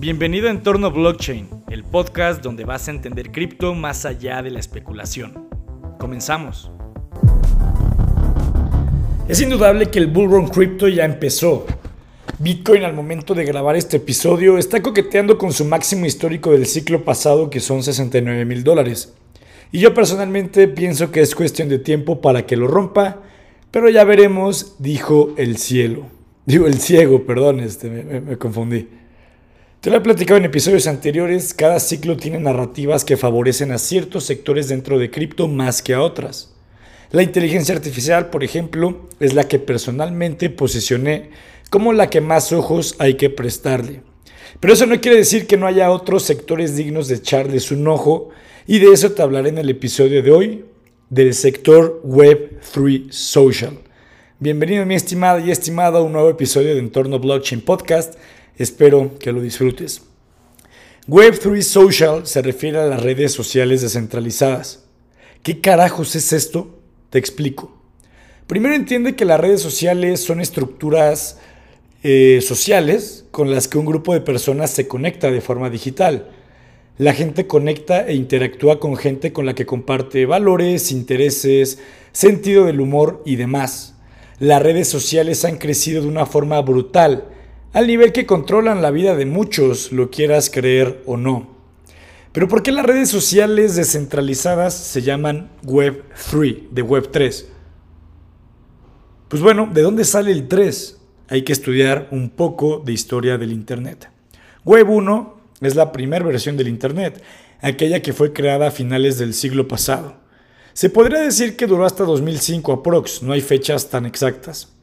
Bienvenido a Entorno Blockchain, el podcast donde vas a entender cripto más allá de la especulación. Comenzamos. Es indudable que el bullrun cripto ya empezó. Bitcoin al momento de grabar este episodio está coqueteando con su máximo histórico del ciclo pasado que son 69 mil dólares. Y yo personalmente pienso que es cuestión de tiempo para que lo rompa, pero ya veremos, dijo el cielo. Digo, el ciego, perdón, este, me confundí. Te lo he platicado en episodios anteriores, cada ciclo tiene narrativas que favorecen a ciertos sectores dentro de cripto más que a otras. La inteligencia artificial, por ejemplo, es la que personalmente posicioné como la que más ojos hay que prestarle. Pero eso no quiere decir que no haya otros sectores dignos de echarles un ojo, y de eso te hablaré en el episodio de hoy, del sector Web3 Social. Bienvenido mi estimado y estimado a un nuevo episodio de Entorno Blockchain Podcast Espero que lo disfrutes. Web3 Social se refiere a las redes sociales descentralizadas. ¿Qué carajos es esto? Te explico. Primero entiende que las redes sociales son estructuras eh, sociales con las que un grupo de personas se conecta de forma digital. La gente conecta e interactúa con gente con la que comparte valores, intereses, sentido del humor y demás. Las redes sociales han crecido de una forma brutal al nivel que controlan la vida de muchos, lo quieras creer o no. Pero ¿por qué las redes sociales descentralizadas se llaman Web 3, de Web 3? Pues bueno, ¿de dónde sale el 3? Hay que estudiar un poco de historia del Internet. Web 1 es la primera versión del Internet, aquella que fue creada a finales del siglo pasado. Se podría decir que duró hasta 2005 aprox, no hay fechas tan exactas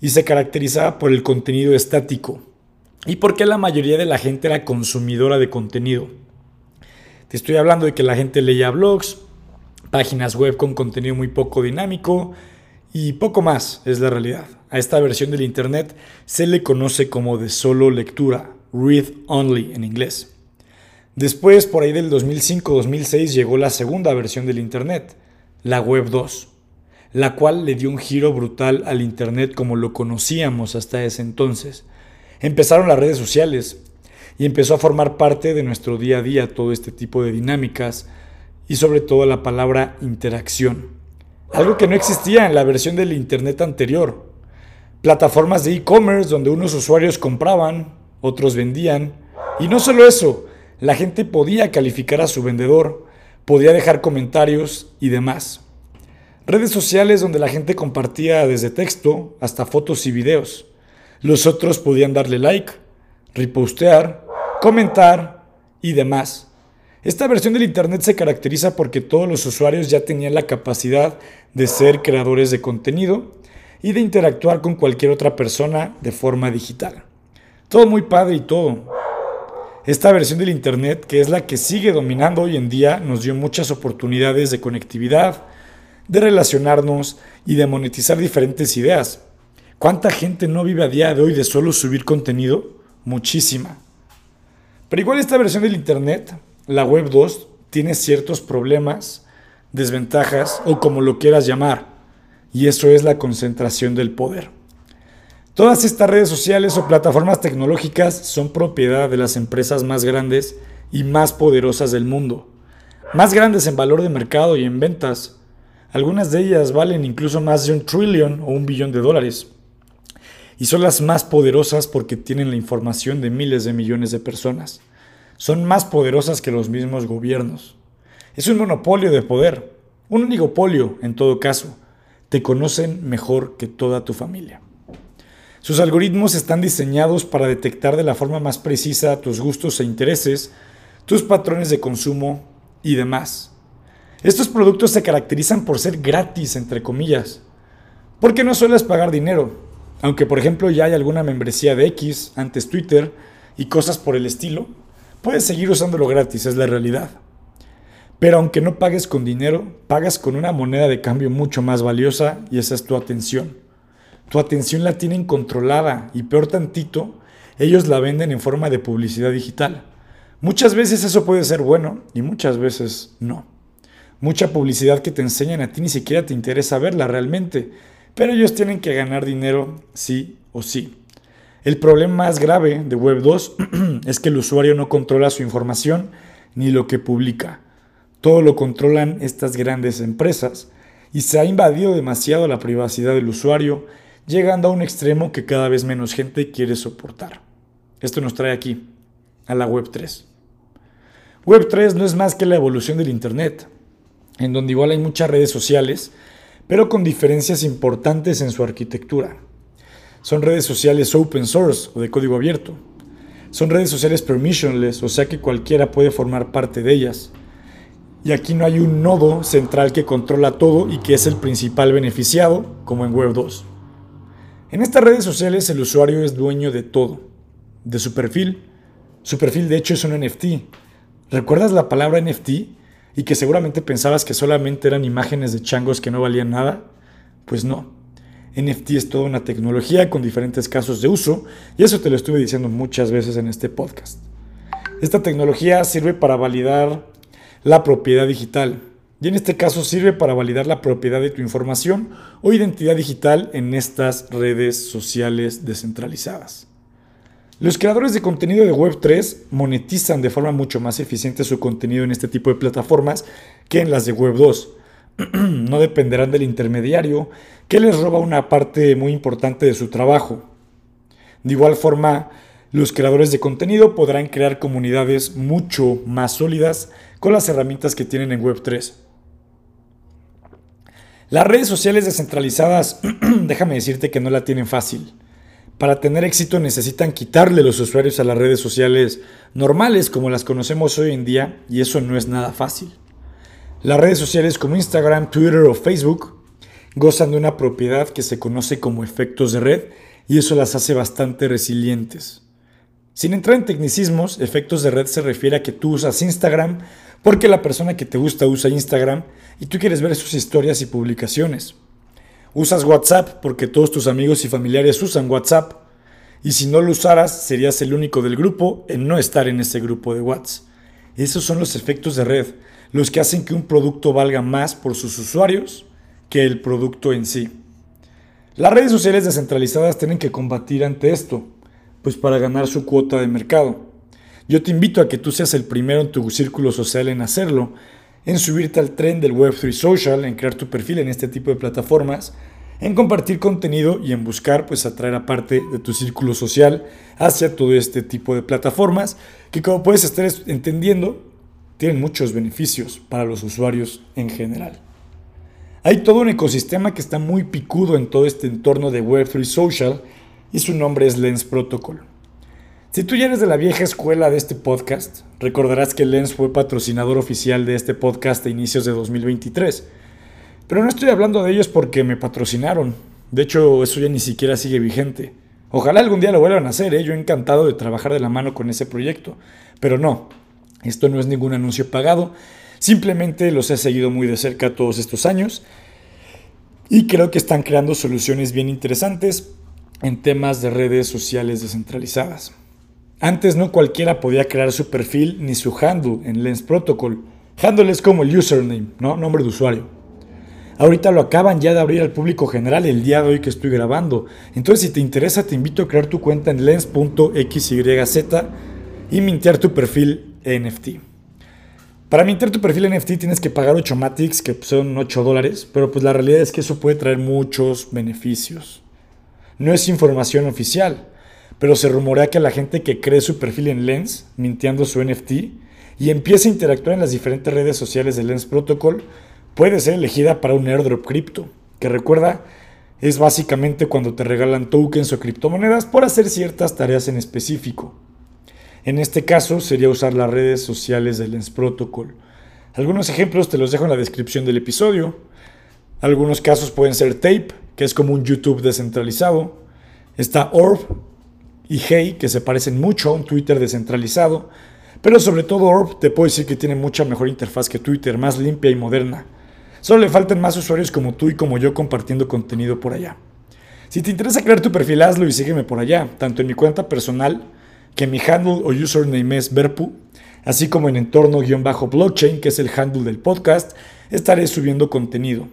y se caracterizaba por el contenido estático y porque la mayoría de la gente era consumidora de contenido. Te estoy hablando de que la gente leía blogs, páginas web con contenido muy poco dinámico y poco más, es la realidad. A esta versión del Internet se le conoce como de solo lectura, read only en inglés. Después, por ahí del 2005-2006, llegó la segunda versión del Internet, la Web 2 la cual le dio un giro brutal al Internet como lo conocíamos hasta ese entonces. Empezaron las redes sociales y empezó a formar parte de nuestro día a día todo este tipo de dinámicas y sobre todo la palabra interacción. Algo que no existía en la versión del Internet anterior. Plataformas de e-commerce donde unos usuarios compraban, otros vendían. Y no solo eso, la gente podía calificar a su vendedor, podía dejar comentarios y demás. Redes sociales donde la gente compartía desde texto hasta fotos y videos. Los otros podían darle like, repostear, comentar y demás. Esta versión del Internet se caracteriza porque todos los usuarios ya tenían la capacidad de ser creadores de contenido y de interactuar con cualquier otra persona de forma digital. Todo muy padre y todo. Esta versión del Internet, que es la que sigue dominando hoy en día, nos dio muchas oportunidades de conectividad, de relacionarnos y de monetizar diferentes ideas. ¿Cuánta gente no vive a día de hoy de solo subir contenido? Muchísima. Pero igual esta versión del Internet, la Web 2, tiene ciertos problemas, desventajas o como lo quieras llamar. Y eso es la concentración del poder. Todas estas redes sociales o plataformas tecnológicas son propiedad de las empresas más grandes y más poderosas del mundo. Más grandes en valor de mercado y en ventas, algunas de ellas valen incluso más de un trillón o un billón de dólares. Y son las más poderosas porque tienen la información de miles de millones de personas. Son más poderosas que los mismos gobiernos. Es un monopolio de poder, un oligopolio en todo caso. Te conocen mejor que toda tu familia. Sus algoritmos están diseñados para detectar de la forma más precisa tus gustos e intereses, tus patrones de consumo y demás. Estos productos se caracterizan por ser gratis, entre comillas, porque no sueles pagar dinero, aunque por ejemplo ya hay alguna membresía de X, antes Twitter y cosas por el estilo, puedes seguir usándolo gratis, es la realidad. Pero aunque no pagues con dinero, pagas con una moneda de cambio mucho más valiosa y esa es tu atención. Tu atención la tienen controlada y peor tantito, ellos la venden en forma de publicidad digital. Muchas veces eso puede ser bueno y muchas veces no. Mucha publicidad que te enseñan a ti ni siquiera te interesa verla realmente, pero ellos tienen que ganar dinero sí o sí. El problema más grave de Web 2 es que el usuario no controla su información ni lo que publica. Todo lo controlan estas grandes empresas y se ha invadido demasiado la privacidad del usuario, llegando a un extremo que cada vez menos gente quiere soportar. Esto nos trae aquí, a la Web 3. Web 3 no es más que la evolución del Internet, en donde igual hay muchas redes sociales, pero con diferencias importantes en su arquitectura. Son redes sociales open source o de código abierto. Son redes sociales permissionless, o sea que cualquiera puede formar parte de ellas. Y aquí no hay un nodo central que controla todo y que es el principal beneficiado, como en Web 2. En estas redes sociales el usuario es dueño de todo, de su perfil. Su perfil de hecho es un NFT. ¿Recuerdas la palabra NFT? Y que seguramente pensabas que solamente eran imágenes de changos que no valían nada. Pues no. NFT es toda una tecnología con diferentes casos de uso y eso te lo estuve diciendo muchas veces en este podcast. Esta tecnología sirve para validar la propiedad digital y en este caso sirve para validar la propiedad de tu información o identidad digital en estas redes sociales descentralizadas. Los creadores de contenido de Web3 monetizan de forma mucho más eficiente su contenido en este tipo de plataformas que en las de Web2. no dependerán del intermediario que les roba una parte muy importante de su trabajo. De igual forma, los creadores de contenido podrán crear comunidades mucho más sólidas con las herramientas que tienen en Web3. Las redes sociales descentralizadas, déjame decirte que no la tienen fácil. Para tener éxito necesitan quitarle los usuarios a las redes sociales normales como las conocemos hoy en día y eso no es nada fácil. Las redes sociales como Instagram, Twitter o Facebook gozan de una propiedad que se conoce como efectos de red y eso las hace bastante resilientes. Sin entrar en tecnicismos, efectos de red se refiere a que tú usas Instagram porque la persona que te gusta usa Instagram y tú quieres ver sus historias y publicaciones. Usas WhatsApp porque todos tus amigos y familiares usan WhatsApp y si no lo usaras serías el único del grupo en no estar en ese grupo de WhatsApp. Esos son los efectos de red los que hacen que un producto valga más por sus usuarios que el producto en sí. Las redes sociales descentralizadas tienen que combatir ante esto, pues para ganar su cuota de mercado. Yo te invito a que tú seas el primero en tu círculo social en hacerlo, en subirte al tren del Web3 Social, en crear tu perfil en este tipo de plataformas, en compartir contenido y en buscar pues atraer a parte de tu círculo social hacia todo este tipo de plataformas que como puedes estar entendiendo tienen muchos beneficios para los usuarios en general. Hay todo un ecosistema que está muy picudo en todo este entorno de Web3 Social y su nombre es Lens Protocol. Si tú ya eres de la vieja escuela de este podcast, recordarás que Lens fue patrocinador oficial de este podcast a inicios de 2023. Pero no estoy hablando de ellos porque me patrocinaron. De hecho, eso ya ni siquiera sigue vigente. Ojalá algún día lo vuelvan a hacer, ¿eh? yo encantado de trabajar de la mano con ese proyecto. Pero no, esto no es ningún anuncio pagado, simplemente los he seguido muy de cerca todos estos años y creo que están creando soluciones bien interesantes en temas de redes sociales descentralizadas. Antes no cualquiera podía crear su perfil ni su handle en Lens Protocol. Handle es como el username, ¿no? Nombre de usuario. Ahorita lo acaban ya de abrir al público general el día de hoy que estoy grabando. Entonces, si te interesa, te invito a crear tu cuenta en lens.xyz y mintear tu perfil NFT. Para mintar tu perfil NFT tienes que pagar 8 Matics, que son 8 dólares, pero pues la realidad es que eso puede traer muchos beneficios. No es información oficial, pero se rumorea que la gente que cree su perfil en Lens, mintiendo su NFT, y empieza a interactuar en las diferentes redes sociales de Lens Protocol, puede ser elegida para un airdrop cripto, que recuerda, es básicamente cuando te regalan tokens o criptomonedas por hacer ciertas tareas en específico. En este caso sería usar las redes sociales de Lens Protocol. Algunos ejemplos te los dejo en la descripción del episodio. Algunos casos pueden ser Tape, que es como un YouTube descentralizado. Está Orb y Hey, que se parecen mucho a un Twitter descentralizado. Pero sobre todo Orb te puedo decir que tiene mucha mejor interfaz que Twitter, más limpia y moderna. Solo le faltan más usuarios como tú y como yo compartiendo contenido por allá. Si te interesa crear tu perfil, hazlo y sígueme por allá, tanto en mi cuenta personal que mi handle o username es Verpu, así como en entorno-blockchain, que es el handle del podcast, estaré subiendo contenido.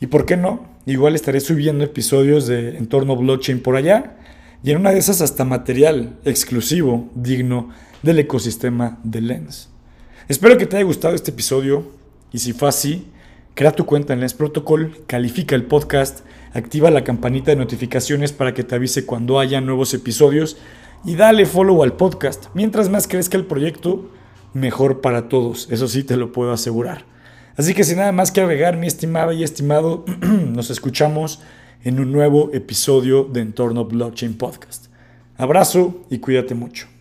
¿Y por qué no? Igual estaré subiendo episodios de entorno blockchain por allá, y en una de esas hasta material exclusivo digno del ecosistema de Lens. Espero que te haya gustado este episodio y si fue así, crea tu cuenta en Lens Protocol, califica el podcast, activa la campanita de notificaciones para que te avise cuando haya nuevos episodios y dale follow al podcast. Mientras más crezca el proyecto, mejor para todos, eso sí te lo puedo asegurar. Así que sin nada más que agregar, mi estimado y estimado, nos escuchamos en un nuevo episodio de Entorno Blockchain Podcast. Abrazo y cuídate mucho.